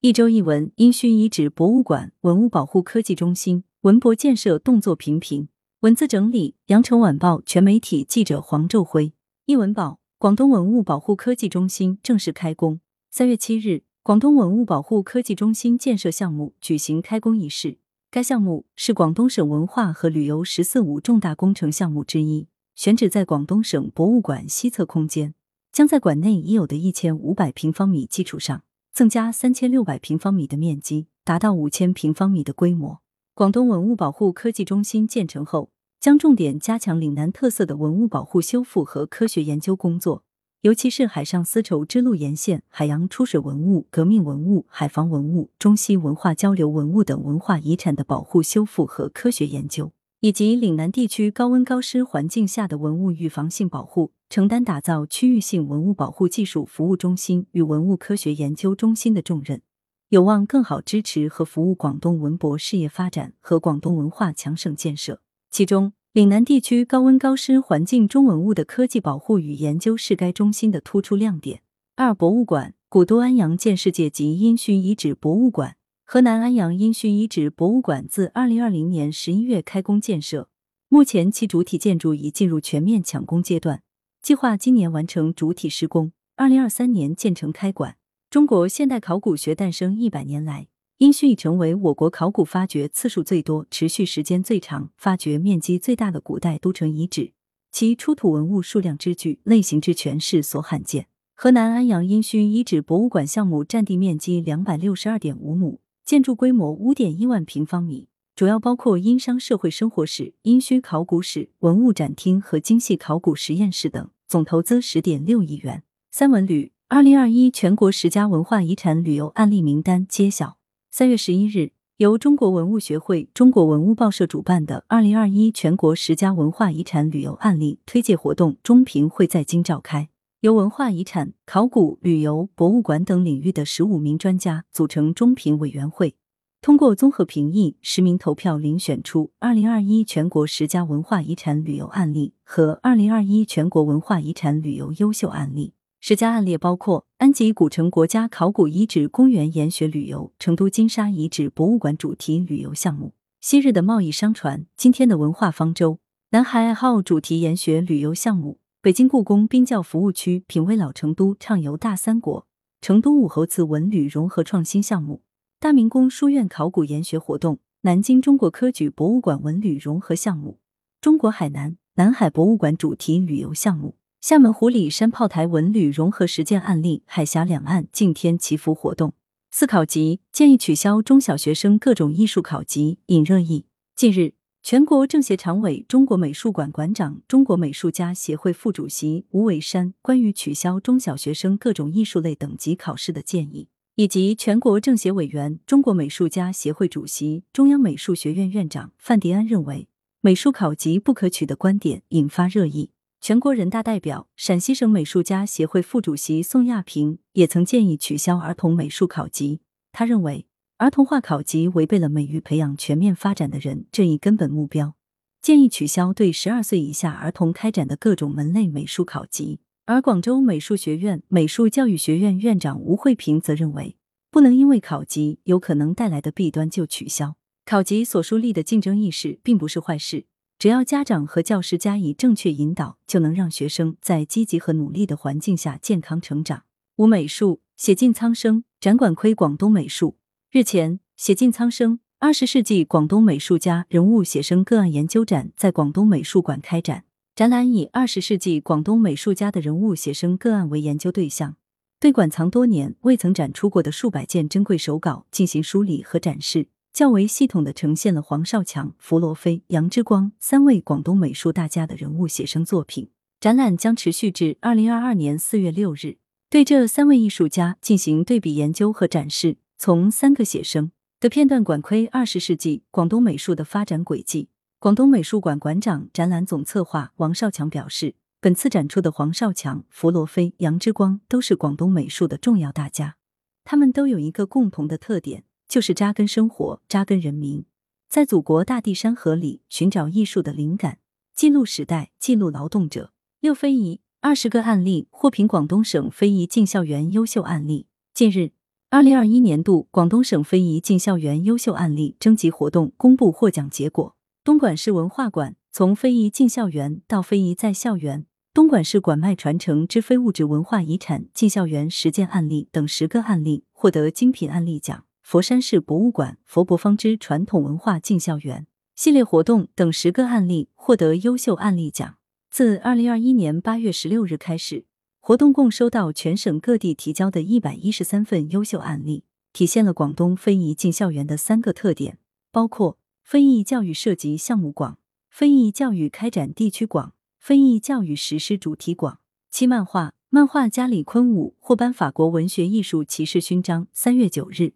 一周一文：殷墟遗址博物馆、文物保护科技中心、文博建设动作频频。文字整理：羊城晚报全媒体记者黄昼辉。一文报：广东文物保护科技中心正式开工。三月七日，广东文物保护科技中心建设项目举行开工仪式。该项目是广东省文化和旅游“十四五”重大工程项目之一，选址在广东省博物馆西侧空间，将在馆内已有的一千五百平方米基础上。增加三千六百平方米的面积，达到五千平方米的规模。广东文物保护科技中心建成后，将重点加强岭南特色的文物保护修复和科学研究工作，尤其是海上丝绸之路沿线海洋出水文物、革命文物、海防文物、中西文化交流文物等文化遗产的保护修复和科学研究。以及岭南地区高温高湿环境下的文物预防性保护，承担打造区域性文物保护技术服务中心与文物科学研究中心的重任，有望更好支持和服务广东文博事业发展和广东文化强省建设。其中，岭南地区高温高湿环境中文物的科技保护与研究是该中心的突出亮点。二、博物馆古都安阳建世界级殷墟遗址博物馆。河南安阳殷墟遗址博物馆自二零二零年十一月开工建设，目前其主体建筑已进入全面抢工阶段，计划今年完成主体施工，二零二三年建成开馆。中国现代考古学诞生一百年来，殷墟已成为我国考古发掘次数最多、持续时间最长、发掘面积最大的古代都城遗址，其出土文物数量之巨、类型之全是所罕见。河南安阳殷墟遗址博物馆项目占地面积两百六十二点五亩。建筑规模五点一万平方米，主要包括殷商社会生活史、殷墟考古史、文物展厅和精细考古实验室等，总投资十点六亿元。三文旅二零二一全国十佳文化遗产旅游案例名单揭晓。三月十一日，由中国文物学会、中国文物报社主办的二零二一全国十佳文化遗产旅游案例推介活动中评会在京召开。由文化遗产、考古、旅游、博物馆等领域的十五名专家组成中评委员会，通过综合评议、实名投票遴选出二零二一全国十佳文化遗产旅游案例和二零二一全国文化遗产旅游优秀案例。十佳案例包括安吉古城国家考古遗址公园研学旅游、成都金沙遗址博物馆主题旅游项目、昔日的贸易商船、今天的文化方舟、南海爱好主题研学旅游项目。北京故宫冰窖服务区品味老成都，畅游大三国；成都武侯祠文旅融合创新项目；大明宫书院考古研学活动；南京中国科举博物馆文旅融合项目；中国海南南海博物馆主题旅游项目；厦门湖里山炮台文旅融合实践案例；海峡两岸敬天祈福活动。四考级建议取消中小学生各种艺术考级，引热议。近日。全国政协常委、中国美术馆馆长、中国美术家协会副主席吴伟山关于取消中小学生各种艺术类等级考试的建议，以及全国政协委员、中国美术家协会主席、中央美术学院院长范迪安认为美术考级不可取的观点引发热议。全国人大代表、陕西省美术家协会副主席宋亚平也曾建议取消儿童美术考级。他认为。儿童化考级违背了美育培养全面发展的人这一根本目标，建议取消对十二岁以下儿童开展的各种门类美术考级。而广州美术学院美术教育学院院长吴慧平则认为，不能因为考级有可能带来的弊端就取消考级所树立的竞争意识，并不是坏事。只要家长和教师加以正确引导，就能让学生在积极和努力的环境下健康成长。吴美术写尽苍生，展馆窥广东美术。日前，写尽苍生二十世纪广东美术家人物写生个案研究展在广东美术馆开展。展览以二十世纪广东美术家的人物写生个案为研究对象，对馆藏多年未曾展出过的数百件珍贵手稿进行梳理和展示，较为系统的呈现了黄少强、弗罗菲、杨之光三位广东美术大家的人物写生作品。展览将持续至二零二二年四月六日，对这三位艺术家进行对比研究和展示。从三个写生的片段管窥二十世纪广东美术的发展轨迹。广东美术馆馆长、展览总策划王少强表示，本次展出的黄少强、弗罗菲、杨之光都是广东美术的重要大家，他们都有一个共同的特点，就是扎根生活、扎根人民，在祖国大地山河里寻找艺术的灵感，记录时代，记录劳动者。六非遗二十个案例获评广东省非遗进校园优秀案例。近日。二零二一年度广东省非遗进校园优秀案例征集活动公布获奖结果。东莞市文化馆从非遗进校园到非遗在校园，东莞市管脉传承之非物质文化遗产进校园实践案例等十个案例获得精品案例奖。佛山市博物馆佛博方之传统文化进校园系列活动等十个案例获得优秀案例奖。自二零二一年八月十六日开始。活动共收到全省各地提交的一百一十三份优秀案例，体现了广东非遗进校园的三个特点，包括非遗教育涉及项目广、非遗教育开展地区广、非遗教育实施主题广。七漫画漫画家李坤武获颁法国文学艺术骑士勋章。三月九日，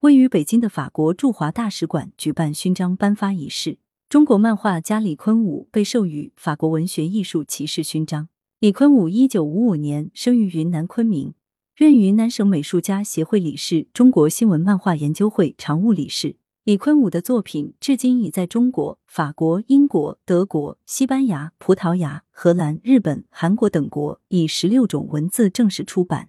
位于北京的法国驻华大使馆举办勋章颁发仪式，中国漫画家李坤武被授予法国文学艺术骑士勋章。李坤武一九五五年生于云南昆明，任云南省美术家协会理事、中国新闻漫画研究会常务理事。李坤武的作品至今已在中国、法国、英国、德国、西班牙、葡萄牙、荷兰、日本、韩国等国以十六种文字正式出版。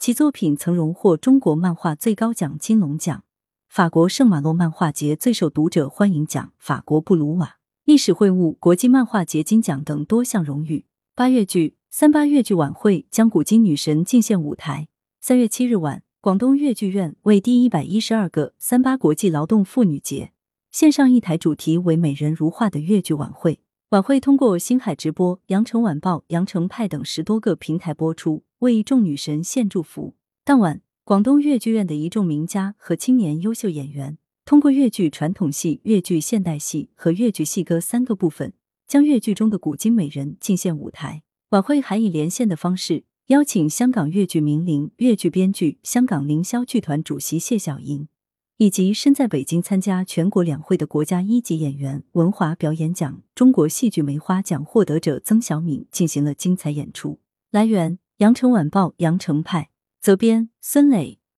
其作品曾荣获中国漫画最高奖金龙奖、法国圣马洛漫画节最受读者欢迎奖、法国布鲁瓦历史会晤国际漫画节金奖等多项荣誉。八月剧三八越剧晚会将古今女神进献舞台。三月七日晚，广东越剧院为第一百一十二个三八国际劳动妇女节献上一台主题为“美人如画”的越剧晚会。晚会通过星海直播、羊城晚报、羊城派等十多个平台播出，为一众女神献祝福。当晚，广东越剧院的一众名家和青年优秀演员，通过越剧传统戏、越剧现代戏和越剧戏歌三个部分。将粤剧中的古今美人进献舞台。晚会还以连线的方式邀请香港粤剧名伶、粤剧编剧、香港凌霄剧团主席谢晓莹，以及身在北京参加全国两会的国家一级演员、文华表演奖中国戏剧梅花奖获得者曾小敏进行了精彩演出。来源：羊城晚报·羊城派，责编：孙磊。